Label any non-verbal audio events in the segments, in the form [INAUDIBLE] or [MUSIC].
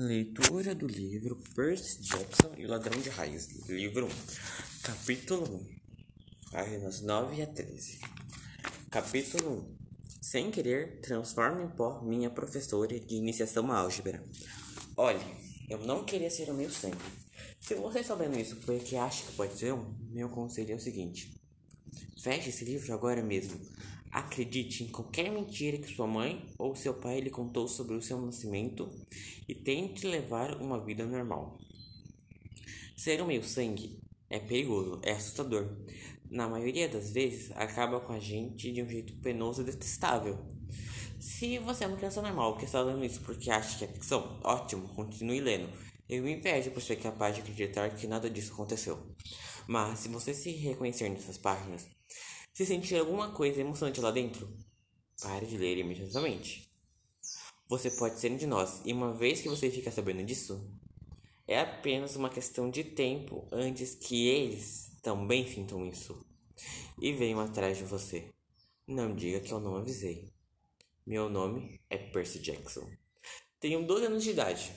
Leitura do livro Percy Jackson e o Ladrão de Raios, livro 1, capítulo 1, páginas 9 a 13. Capítulo 1 Sem querer, transforma em pó minha professora de iniciação à álgebra. Olhe, eu não queria ser o meu sangue. Se você sabendo isso porque acha que pode ser um, meu conselho é o seguinte: feche esse livro agora mesmo. Acredite em qualquer mentira que sua mãe ou seu pai lhe contou sobre o seu nascimento e tente levar uma vida normal. Ser um meio sangue é perigoso, é assustador. Na maioria das vezes, acaba com a gente de um jeito penoso e detestável. Se você é uma criança normal que está lendo isso porque acha que é ficção, ótimo, continue lendo. Eu me invejo por ser capaz de acreditar que nada disso aconteceu. Mas se você se reconhecer nessas páginas, se sentir alguma coisa emocionante lá dentro, pare de ler imediatamente. Você pode ser um de nós, e uma vez que você fica sabendo disso, é apenas uma questão de tempo antes que eles também sintam isso e venham atrás de você. Não diga que eu não avisei. Meu nome é Percy Jackson. Tenho 12 anos de idade.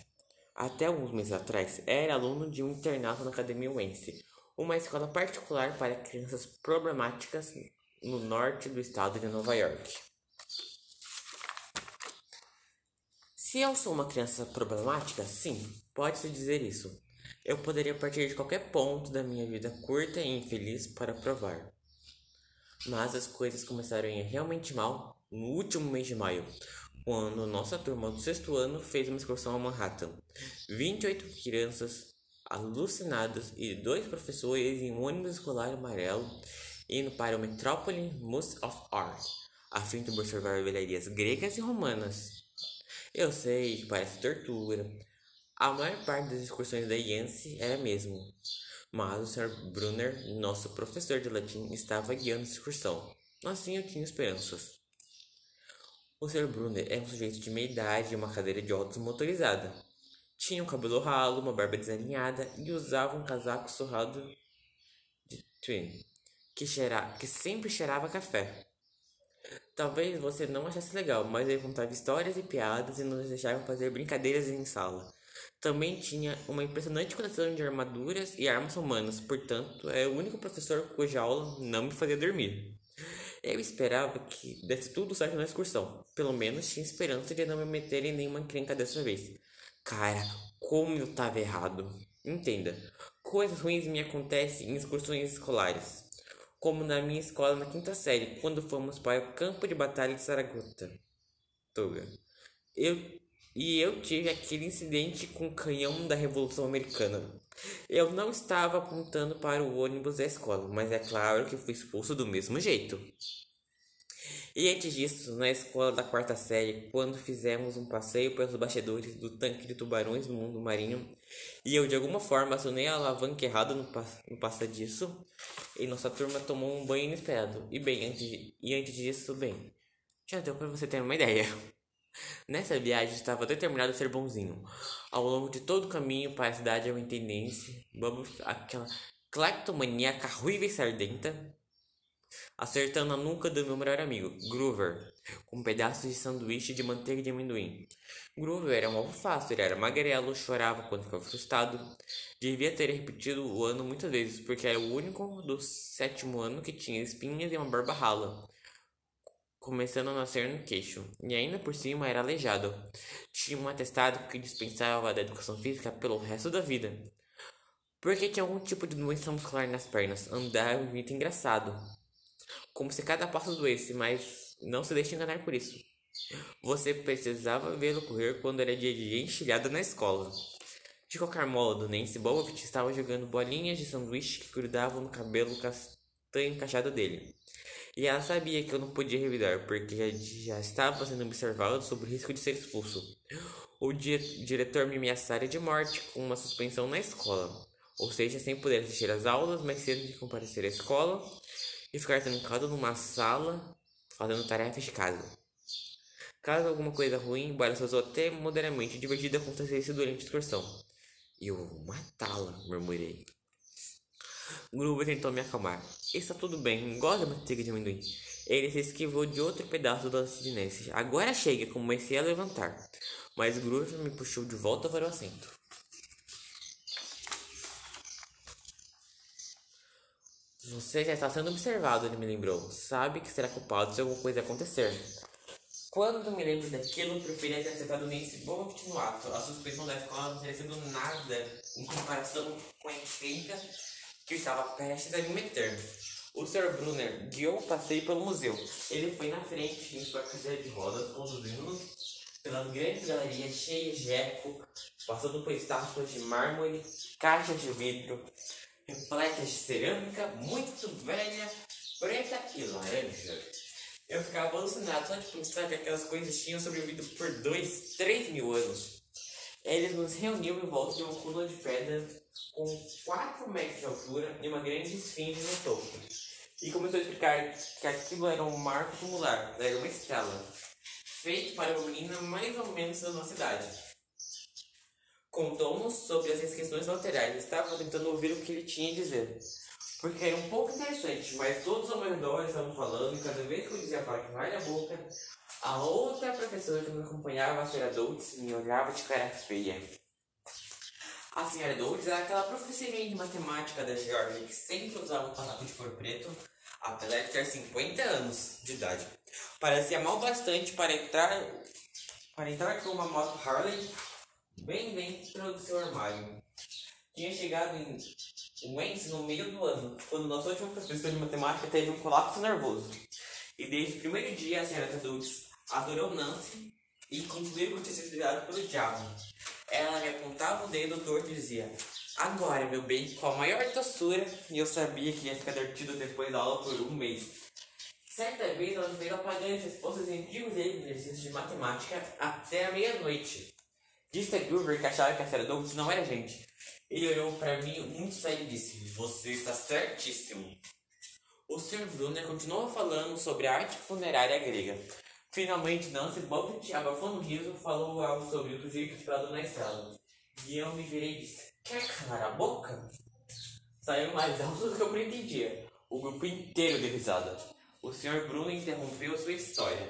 Até alguns meses atrás, era aluno de um internato na Academia Wednesday, uma escola particular para crianças problemáticas no norte do estado de Nova York. Se eu sou uma criança problemática, sim, pode-se dizer isso. Eu poderia partir de qualquer ponto da minha vida curta e infeliz para provar. Mas as coisas começaram a ir realmente mal no último mês de maio, quando nossa turma do sexto ano fez uma excursão a Manhattan. 28 crianças alucinadas e dois professores em um ônibus escolar amarelo indo para o Metropolis Museum of Art, a fim de observar velharias gregas e romanas. Eu sei que parece tortura. A maior parte das excursões da Yancey era mesmo, mas o Sr. Brunner, nosso professor de latim, estava guiando a excursão. Assim eu tinha esperanças. O Sr. Brunner é um sujeito de meia idade e uma cadeira de óculos motorizada. Tinha um cabelo ralo, uma barba desalinhada e usava um casaco surrado de twin, que, cheira, que sempre cheirava café. Talvez você não achasse legal, mas ele contava histórias e piadas e nos deixava fazer brincadeiras em sala. Também tinha uma impressionante coleção de armaduras e armas romanas, portanto, é o único professor cuja aula não me fazia dormir. Eu esperava que desse tudo certo na excursão. Pelo menos tinha esperança de não me meter em nenhuma encrenca dessa vez. Cara, como eu tava errado. Entenda, coisas ruins me acontecem em excursões escolares, como na minha escola na quinta série, quando fomos para o campo de batalha de Saragota. Tuga. Eu e eu tive aquele incidente com o canhão da Revolução Americana. Eu não estava apontando para o ônibus da escola, mas é claro que fui expulso do mesmo jeito. E antes disso, na escola da quarta série, quando fizemos um passeio pelos bastidores do tanque de tubarões do mundo marinho, e eu de alguma forma acionei a alavanca errada no, no passadiço, e nossa turma tomou um banho inesperado. E bem, antes, de, e antes disso, bem, já deu para você ter uma ideia. [LAUGHS] Nessa viagem estava determinado a ser bonzinho. Ao longo de todo o caminho para a cidade tendência, vamos aquela clactomaníaca ruiva e sardenta, acertando a nuca do meu melhor amigo, Groover, com um pedaço de sanduíche de manteiga de amendoim. Groover era um alvo fácil, ele era magrelo, chorava quando ficava frustrado. Devia ter repetido o ano muitas vezes, porque era o único do sétimo ano que tinha espinhas e uma barba rala, começando a nascer no queixo, e ainda por cima era aleijado. Tinha um atestado que dispensava da educação física pelo resto da vida. Porque tinha algum tipo de doença muscular nas pernas, andava muito engraçado como se cada passo doesse, mas não se deixe enganar por isso. Você precisava vê-lo correr quando era dia de enxilhada na escola. De qualquer modo, Nancy Bobbitt estava jogando bolinhas de sanduíche que grudavam no cabelo castanho encaixado dele. E ela sabia que eu não podia revidar, porque já, já estava sendo observado sob o risco de ser expulso. O diretor me ameaçara de morte com uma suspensão na escola, ou seja, sem poder assistir às aulas, mas sendo de comparecer à escola e ficar trancado numa sala fazendo tarefas de casa. Caso alguma coisa ruim, embora seja até moderadamente divertida acontecesse durante a excursão. Eu vou matá-la, murmurei. Gruber tentou me acalmar. Está tudo bem, gosta da manteiga de amendoim. Ele se esquivou de outro pedaço da Sidney. Agora chega, comecei a levantar. mas Groover me puxou de volta para o assento. Você já está sendo observado, ele me lembrou. Sabe que será culpado se alguma coisa acontecer. Quando me lembro daquilo, preferia ter acertado nesse bom continuato. A suspensão da escola não teria sido nada em comparação com a encrenca que eu estava prestes a me meter. O Sr. Brunner guiou o passeio pelo museu. Ele foi na frente em sua cadeira de rodas, conduzindo-nos pelas grandes galerias cheias de eco, passando por estátuas de mármore, caixas de vidro, repletas de cerâmica muito velha, preta e laranja. Eu ficava alucinado só de pensar que aquelas coisas tinham sobrevivido por dois, três mil anos. Eles nos reuniam em volta de uma coluna de pedra com 4 metros de altura e uma grande esfinge no topo. E começou a explicar que aquilo era um marco tumular, era uma estrela, feito para uma menina mais ou menos da nossa idade. Contou-nos sobre as inscrições laterais. Estava tentando ouvir o que ele tinha a dizer. Porque era um pouco interessante, mas todos ao meu redor estavam falando e cada vez que eu dizia para que vai na boca, a outra professora que me acompanhava, a senhora Doltz, me olhava de cara feia. A senhora Doltz era aquela professora de matemática da Georgia que sempre usava um casaco de cor preto, apesar de ter 50 anos de idade. Parecia mal bastante para entrar, para entrar com uma moto Harley bem dentro do seu armário. Tinha chegado em Wentz no meio do ano, quando nosso último professor de matemática teve um colapso nervoso. E desde o primeiro dia a senhora Dulce adorou Nancy e concluiu que tinha sido criado pelo diabo. Ela me apontava o dedo torto e dizia: Agora, meu bem, com a maior doçura, e eu sabia que ia ficar divertido depois da aula por um mês. Certa vez ela veio apagando as respostas em antigos exercícios de matemática até a meia-noite. Disse a Groover que achava que a senhora Douglas não era gente. Ele olhou para mim muito sério e disse: Você está certíssimo. O Sr. Brunner continuou falando sobre a arte funerária grega. Finalmente, Nancy Buffett, abafando o riso, falou algo sobre o jeito esperado na estrada. E eu me virei e disse: Quer calar a boca? Saiu mais alto do que eu pretendia. O grupo inteiro deu risada. O Sr. Bruno interrompeu sua história.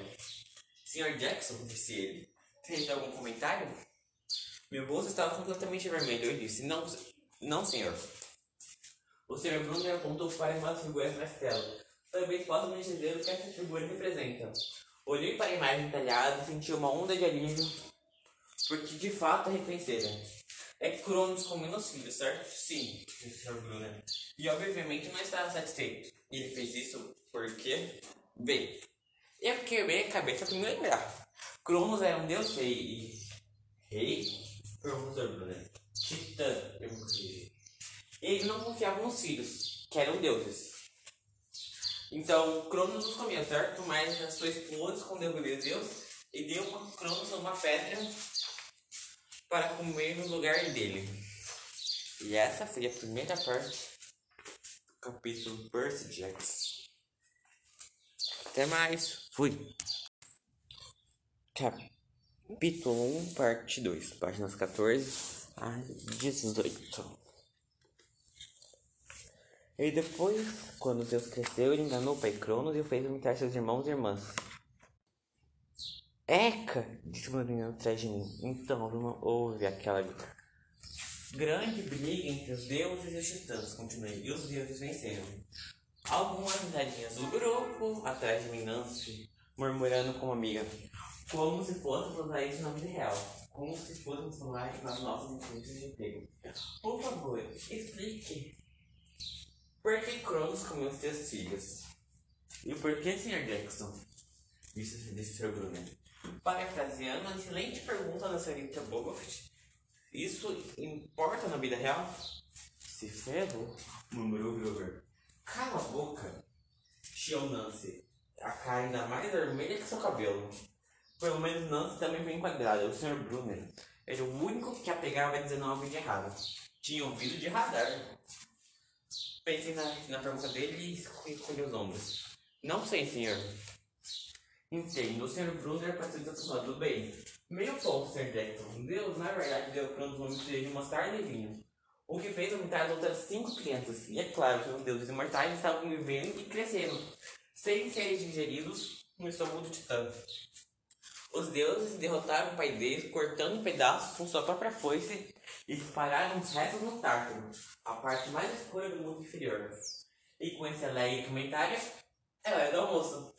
Sr. Jackson, disse ele, fez algum comentário? Meu bolso estava completamente vermelho. Eu disse: Não, não, senhor. O senhor Bruno apontou para uma das figuras na tela. Talvez possa me dizer o que essa figura representa. Olhei para a imagem detalhada e senti uma onda de alívio, porque de fato a reconheceram. É Cronos com menos filhos, certo? Sim, disse o Sr. Brunner. E obviamente não estava satisfeito. Ele fez isso porque. Bem, eu quebrei a cabeça para me lembrar. Cronos era um deus rei. Rei? Professor. Titã, corrigir. Eles não confiavam nos filhos, que eram deuses. Então, Cronos os comia, certo? Mas a sua esposa escondeu o Deus e deu uma Cronos uma pedra para comer no lugar dele. E essa foi a primeira parte do capítulo Percy Jackson. Até mais. Fui. Capítulo 1, parte 2, páginas 14 a 18. E depois, quando Zeus cresceu, ele enganou o pai Cronos e o fez imitar seus irmãos e irmãs. Eca! disse o menino atrás de mim. Então houve aquela grande briga entre os deuses e os titãs, continuei, e os deuses venceram. Algumas risadinhas do grupo, atrás de mim, Nancy, murmurando com uma amiga, como se fôssemos usar isso na vida real, como se fôssemos falar nas nossas entrevistas de emprego. Por favor, explique. Por que Cronos comeu os seus filhos? E por que, Sr. Jackson? Disse, disse Sr. Brunner. Parafraseando a excelente pergunta da senhorita Bogoff, isso importa na vida real? Se ferro, murmurou Grover. Cala a boca, chiou Nancy, a cara ainda mais vermelha que seu cabelo. Pelo menos Nancy também foi enquadrada. O Sr. Brunner era o único que a pegava dizendo algo de errado. Tinha ouvido de radar. Pensei na, na pergunta dele e escolhi os ombros. Não sei, senhor. Entendo. O senhor Brunner parece desacostumado. Tudo bem. Meio ponto, Sr. Jackson. Deus, na verdade, deu para os homens de mostarda e vinho. O que fez aumentar as outras cinco crianças. E é claro que os deuses imortais estavam vivendo e crescendo, sem serem digeridos no estômago do titã. Os deuses derrotaram o pai deles, cortando em pedaços com sua própria foice e espalharam os restos no Tártaro, a parte mais escura do mundo inferior. E com esse alegre comentário, é hora do almoço.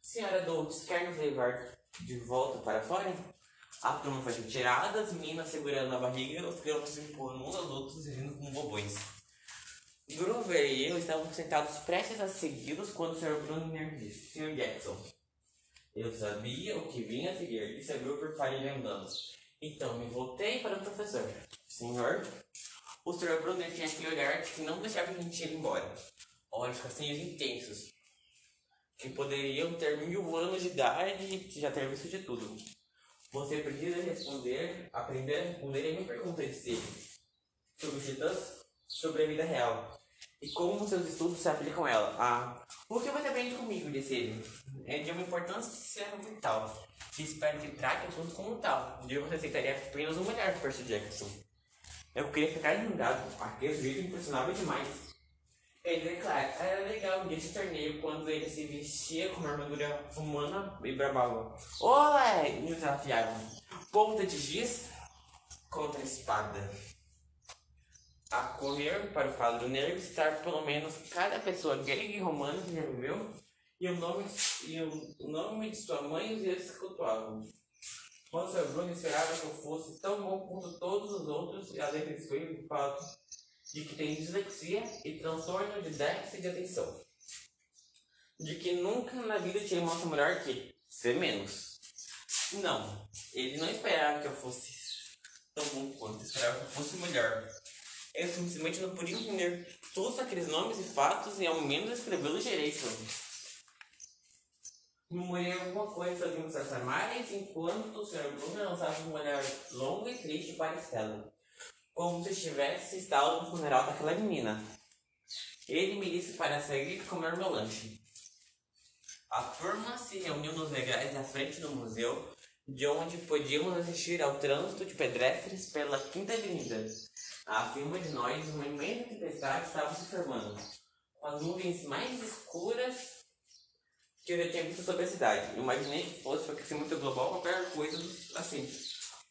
Senhora Dolce, quer nos levar de volta para fora? A turma foi retirada, as meninas segurando a barriga, os crianças empurrando uns aos outros e rindo com bobões. Grover e eu estávamos sentados prestes a segui-los quando o Sr. Brunner disse: Sr. Jackson, eu sabia o que vinha a seguir, disse a Grover andando. Então me voltei para o professor. Senhor, o Sr. Brunner tinha aquele olhar que não deixava a gente ir embora. Olhos castanhos intensos, que poderiam ter mil anos de idade e já ter visto de tudo. Você precisa responder, aprender a responder a minha pergunta de si sobre sobre a vida real e como seus estudos se aplicam a ela. Ah, o que você aprende comigo, disse ele. É de uma importância vital. E espero que trate o assunto como tal. Um dia você aceitaria apenas uma mulher, Percy Jackson. Eu queria ficar lembrado. Aquele sujeito impressionava demais. Ele, é claro, era legal nesse torneio quando ele se vestia com uma armadura humana e bravava. Olá! Me desafiaram. Ponta de giz contra espada. A correr para o quadro negro estar pelo menos cada pessoa grega e romana que já viveu e o nome, e o nome de sua mãe os eles cultuavam. Quando seu Bruno esperava que eu fosse tão bom quanto todos os outros, e além desse foi o fato de que tem dislexia e transtorno de déficit de atenção. De que nunca na vida tinha uma melhor que ser menos. Não, ele não esperava que eu fosse tão bom quanto, esperava que eu fosse melhor. Eu simplesmente não podia entender todos aqueles nomes e fatos e ao menos escrevê-los direito. Murmurei alguma coisa sobre os armários enquanto o Sr. Bruno lançava um olhar longo e triste para Estela como se estivesse estado no funeral daquela menina. Ele me disse para sair e comer meu lanche. A turma se reuniu nos legais da frente do museu, de onde podíamos assistir ao trânsito de pedestres pela Quinta Avenida. Acima de nós, uma imensa tempestade estava se formando, com as nuvens mais escuras que eu já tinha visto sobre a cidade. Eu imaginei que fosse o aquecimento global ou qualquer coisa assim,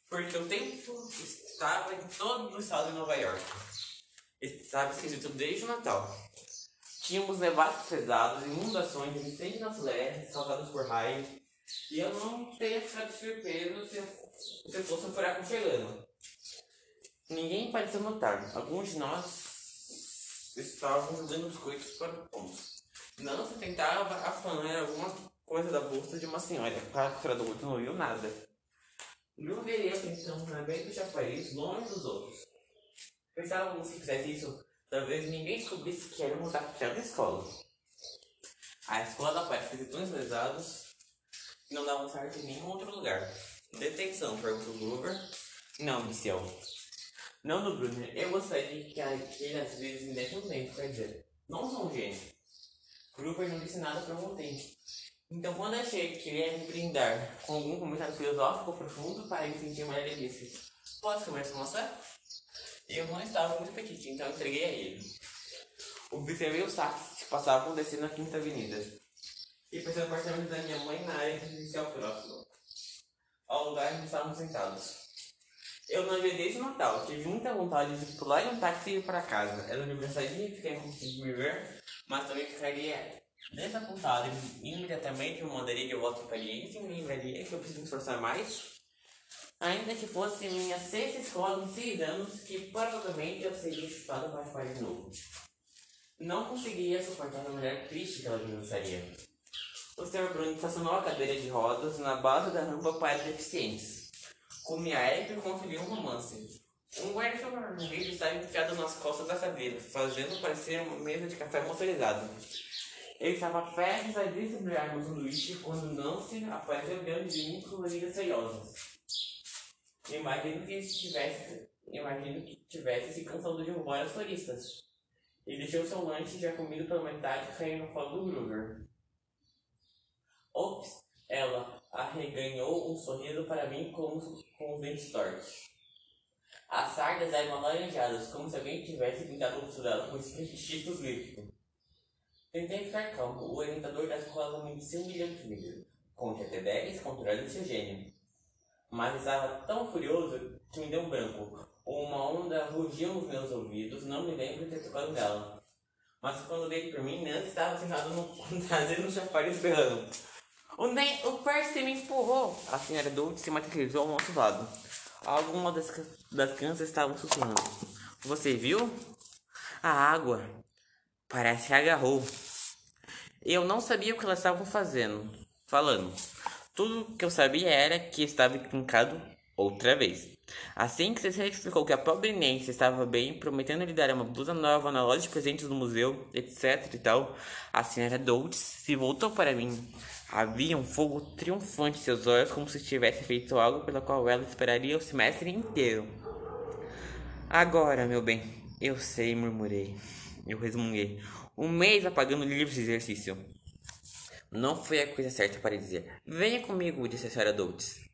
porque o tempo estava em todo o estado de Nova York. Estava esquisito desde o Natal. Tínhamos nevados pesados, inundações, incêndios nas florestas causados por raios, e eu não teria ficado surpreso se, se fosse um furacão chegando. Ninguém pareceu notar. Alguns de nós estavam jogando biscoitos para o ponto. Se tentava afanar alguma coisa da bolsa de uma senhora. Para o adulto não viu nada. Não veria pensando na bem do chafariz longe dos outros. Pensávamos que fizesse isso, talvez ninguém descobrisse que éramos da da escola. A escola parece ter tão pesados que não davam certo em nenhum outro lugar. Detenção, perguntou Glover. Não, disse eu. Não, no Brunner, eu gostaria que aquele às vezes me um tempo, quer dizer, não sou um gênio. Gruber não disse nada um tempo. Então, quando achei que ele ia me brindar com algum comentário filosófico profundo para sentir melhor, ele disse: Posso comer com você? Eu não estava muito apetite, então entreguei a ele. Observei os táxis que passavam descendo a Quinta Avenida e pensei no apartamento da minha mãe na área residencial próxima, ao lugar onde estávamos sentados. Eu não havia desde o Natal, tive muita vontade de pular em um táxi e ir para casa. Era aniversário e fiquei de me ver, mas também ficaria Desapontado, imediatamente eu mandaria de volta para ele e me lembraria que eu preciso me esforçar mais. Ainda que fosse minha sexta escola em seis anos, que provavelmente eu seria chutado para fora de novo. Não conseguiria suportar a mulher triste que ela me lançaria. O Sr. Bruno estacionou a cadeira de rodas na base da rampa para deficientes. Com minha e conferiu um romance. Um guarda-chuva vermelho estava enfiado nas costas da cadeira, fazendo parecer uma mesa de café motorizado. Ele estava prestes a distribuir um sanduíche quando Nancy apareceu diante de mim com orelhas. Imagino que estivesse, imagino que tivesse se cansado de roubar os turistas. E deixou seu lanche já comido pela metade cair no colo do Gruber. Ops! Ela arreganhou um sorriso para mim com, com os dentes tortos. As sardas eram alaranjadas, como se alguém tivesse pintado o rosto dela com espetos líquidos. Tentei ficar calmo. O orientador da escola me disse um milhão de milhas. Conte até 10, controle seu gênio. Mas estava tão furioso que me deu um branco. Uma onda rugiu nos meus ouvidos, não me lembro de ter tocado nela. Mas quando dei por mim, Nancy estava sentado no [LAUGHS] trazendo um chafariz berrando. O, ne o Percy me empurrou. A senhora Dulce se materializou ao nosso lado. Algumas das, das crianças estavam sussurrando. Você viu? A água. Parece que agarrou. Eu não sabia o que elas estavam fazendo. Falando. Tudo que eu sabia era que estava encrencado outra vez. Assim que se certificou que a pobre Nancy estava bem, prometendo lhe dar uma blusa nova na loja de presentes do museu, etc e tal, a senhora Dolce se voltou para mim. Havia um fogo triunfante em seus olhos, como se tivesse feito algo pela qual ela esperaria o semestre inteiro. Agora, meu bem, eu sei, murmurei. Eu resmunguei. Um mês apagando livros de exercício. Não foi a coisa certa para dizer. Venha comigo, disse a senhora Dolce.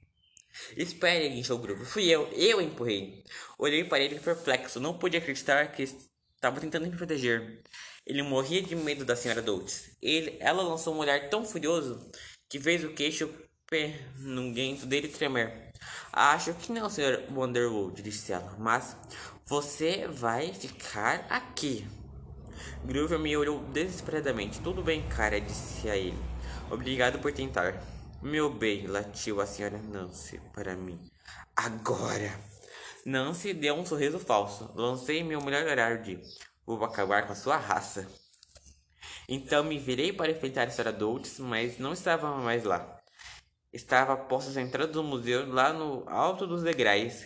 Espere, guinchou o grupo. Fui eu, eu empurrei. Olhei para ele perplexo. Não pude acreditar que estava tentando me proteger. Ele morria de medo da senhora Dolce. Ele, ela lançou um olhar tão furioso que fez o queixo penunguento dele tremer. Acho que não, senhor Wonderwood, disse ela, mas você vai ficar aqui. Groover me olhou desesperadamente. Tudo bem, cara, disse a ele. Obrigado por tentar. Meu bem, latiu a senhora Nancy para mim. Agora! Nancy deu um sorriso falso. Lancei meu melhor olhar de Vou acabar com a sua raça. Então me virei para enfrentar a senhora Dolce, mas não estava mais lá. Estava posto à entrada do museu, lá no alto dos degraus,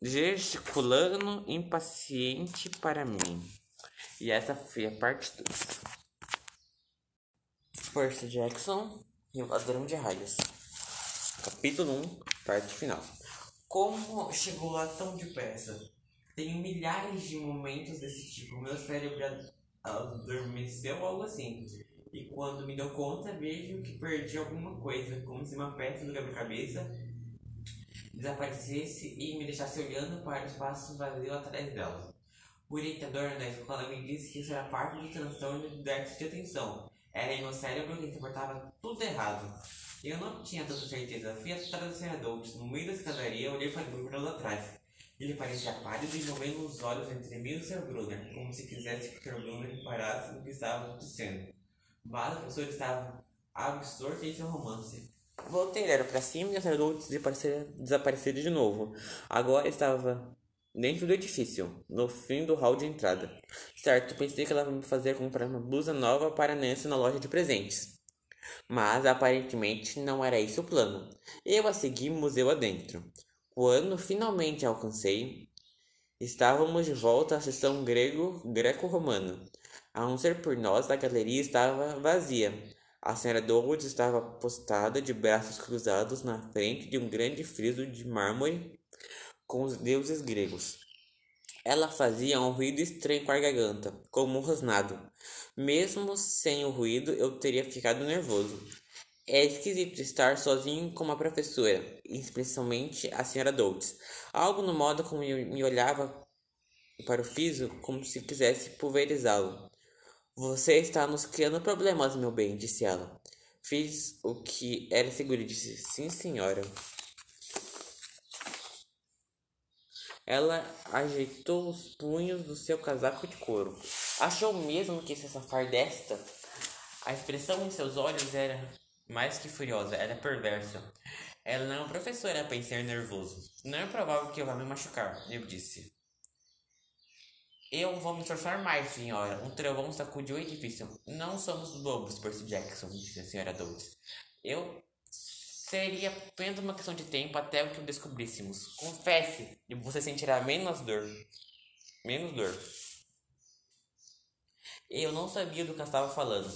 gesticulando impaciente para mim. E essa foi a parte 2. Percy Jackson e o Ladrão de Raios. Capítulo 1, parte final. Como chegou lá tão depressa? Tenho milhares de momentos desse tipo. Meu cérebro adormeceu ou algo assim. E quando me dou conta, vejo que perdi alguma coisa, como se uma peça do quebra-cabeça desaparecesse e me deixasse olhando para o espaço vazio atrás dela. O orientador na escola me disse que isso era parte do transtorno de déficit de atenção. Era em meu cérebro que interpretava tudo errado. Eu não tinha tanta certeza. Fui atrás do. Adolfo, no meio da escadaria, olhei para o lá atrás. Ele parecia pálido e movendo os olhos entre mim e o Sr. Brunner, como se quisesse que o. Brunner reparasse no que estava acontecendo. Mas o professor estava absorto em seu romance. Voltei, era para cima e o Sr. desaparecer, desaparecer de novo. Agora estava dentro do edifício, no fim do hall de entrada. Certo, pensei que ela ia me fazer comprar uma blusa nova para Nancy na loja de presentes. Mas aparentemente não era esse o plano. Eu a segui museu adentro. Quando finalmente alcancei, estávamos de volta à sessão grego greco-romana. A não ser por nós, a galeria estava vazia. A senhora Dowles estava postada de braços cruzados na frente de um grande friso de mármore com os deuses gregos. Ela fazia um ruído estranho com a garganta, como um rosnado. Mesmo sem o ruído, eu teria ficado nervoso. É esquisito estar sozinho com uma professora, especialmente a senhora Doltz. Algo no modo como me olhava para o Fiso como se quisesse pulverizá-lo. Você está nos criando problemas, meu bem, disse ela. Fiz o que era seguro e disse: Sim, senhora. Ela ajeitou os punhos do seu casaco de couro. Achou mesmo que se safar desta? A expressão em seus olhos era mais que furiosa, ela é perversa. Ela não é uma professora ser nervoso. Não é provável que eu vá me machucar, eu disse. Eu vou me esforçar mais, senhora. Um trovão sacudiu o edifício. Não somos bobos, Percy Jackson, disse a senhora Dodds. Eu seria apenas uma questão de tempo até o que o descobríssemos. Confesse, e você sentirá menos dor. Menos dor. Eu não sabia do que eu estava falando.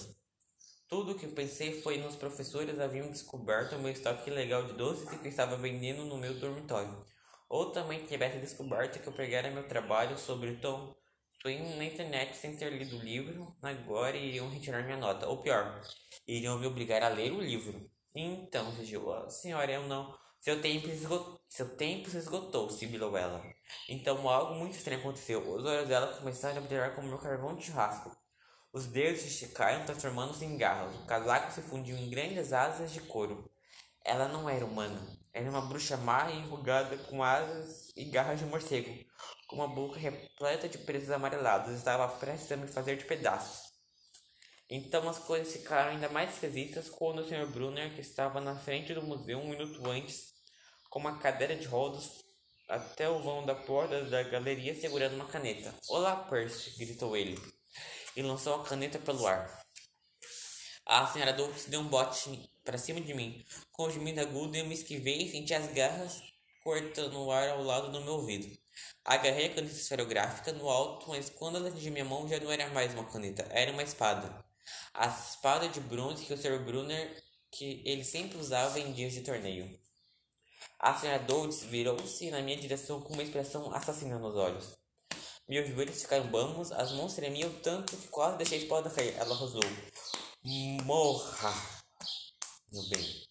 Tudo o que pensei foi nos professores haviam descoberto o meu estoque ilegal de doces que eu estava vendendo no meu dormitório. Ou também tivesse descoberto que eu pregara meu trabalho sobre Tom Twin na internet sem ter lido o livro, agora iriam retirar minha nota. Ou pior, iriam me obrigar a ler o livro. Então, a senhora, eu não. Seu tempo. Seu tempo se esgotou, sibilou ela. Então algo muito estranho aconteceu. Os olhos dela começaram a brilhar como meu carvão de churrasco. Os dedos se esticaram, transformando-se em garras. O casaco se fundiu em grandes asas de couro. Ela não era humana. Era uma bruxa má e enrugada, com asas e garras de morcego, com uma boca repleta de presas amareladas. Estava prestes a me fazer de pedaços. Então as coisas ficaram ainda mais esquisitas quando o Sr. Brunner, que estava na frente do museu um minuto antes, com uma cadeira de rodas, até o vão da porta da galeria segurando uma caneta. Olá, Percy! gritou ele e lançou a caneta pelo ar. A senhora Dolphus deu um bote para cima de mim. Com o gemido agudo, eu me esquivei e senti as garras cortando o ar ao lado do meu ouvido. Agarrei a caneta esferográfica no alto, mas quando ela atingiu minha mão já não era mais uma caneta, era uma espada. A espada de bronze que o Sr. Brunner que ele sempre usava em dias de torneio. A senhora Dolce virou-se na minha direção com uma expressão assassina nos olhos. Meus joelhos ficaram bambos, as mãos tremiam tanto que quase deixei a espada cair. Ela rosou. Morra, meu bem.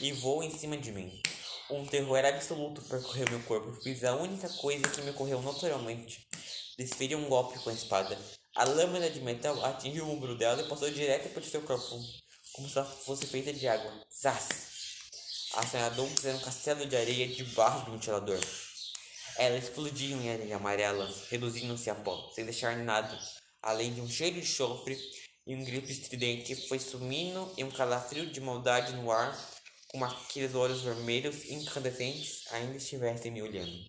E voou em cima de mim. Um terror absoluto percorreu meu corpo. Fiz a única coisa que me ocorreu naturalmente. Desferi um golpe com a espada. A lâmina de metal atingiu o ombro dela e passou direto por seu corpo, como se fosse feita de água. Zaz! A senhora Douglas um castelo de areia debaixo do ventilador. Ela explodiu em areia amarela, reduzindo-se a pó, sem deixar nada, além de um cheiro de chofre e um grito estridente que foi sumindo em um calafrio de maldade no ar, como aqueles olhos vermelhos incandescentes ainda estivessem me olhando.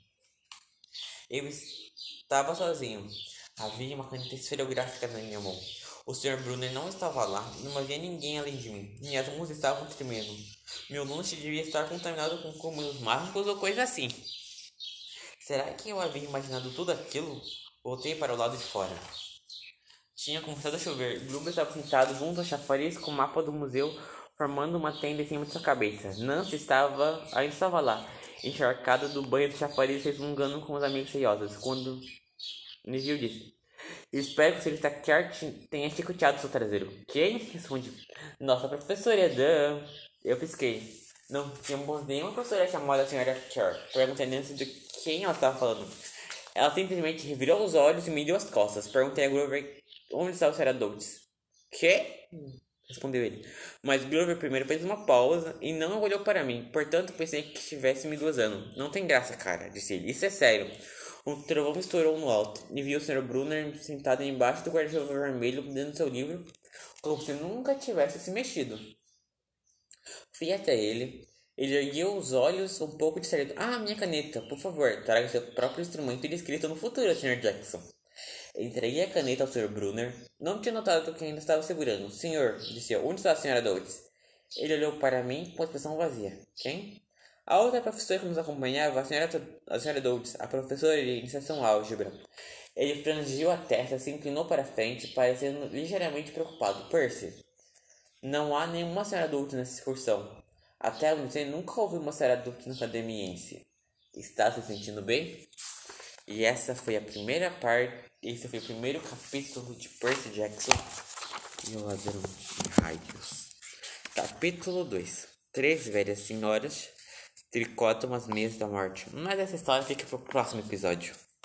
Eu estava sozinho. Havia uma caneta esferográfica na minha mão. O Sr. Brunner não estava lá, não havia ninguém além de mim. Minhas mãos estavam tremendo. Meu lanche devia estar contaminado com comandos mágicos ou coisa assim. Será que eu havia imaginado tudo aquilo? Voltei para o lado de fora. Tinha começado a chover. Gloob estava sentado junto ao chafariz com o mapa do museu, formando uma tenda em cima de sua cabeça. Nancy estava, ainda estava lá, encharcada do banho do chafariz, resmungando com os amigos seriosos. Quando Nigel disse: Espero que o senhor Stackart tenha chicoteado seu traseiro. Quem? Respondi. Nossa professora Dan. Eu pisquei. Não tínhamos nenhuma professora chamada senhora Kerr. Perguntei Nancy de quem ela estava falando. Ela simplesmente revirou os olhos e me deu as costas. Perguntei a Grover onde estava o Sr. Adults. Que? Respondeu ele. Mas Grover primeiro fez uma pausa e não olhou para mim. Portanto, pensei que estivesse me gozando. Não tem graça, cara, disse ele. Isso é sério. Um trovão estourou no alto e viu o Sr. Brunner sentado embaixo do guarda-chuva vermelho dentro do seu livro, como se nunca tivesse se mexido. Fui até ele. Ele ergueu os olhos um pouco distraído. Ah, minha caneta, por favor, traga seu próprio instrumento de escrita no futuro, Sr. Jackson. Entreguei a caneta ao Sr. Brunner. Não tinha notado que ainda estava segurando. Senhor, disse eu, onde está a Sra. Doutes? Ele olhou para mim com expressão vazia. Quem? A outra professora que nos acompanhava, a senhora, a senhora Doutes, a professora de iniciação álgebra. Ele franziu a testa, se inclinou para frente, parecendo ligeiramente preocupado. Percy, não há nenhuma senhora Doutes nessa excursão. Até onde nunca houve uma senhora Doutes na academiense. Está se sentindo bem? E essa foi a primeira parte, esse foi o primeiro capítulo de Percy Jackson e o ladrão de rádios. Capítulo 2. Três velhas senhoras tricotam as meias da morte. Mas essa história fica pro próximo episódio.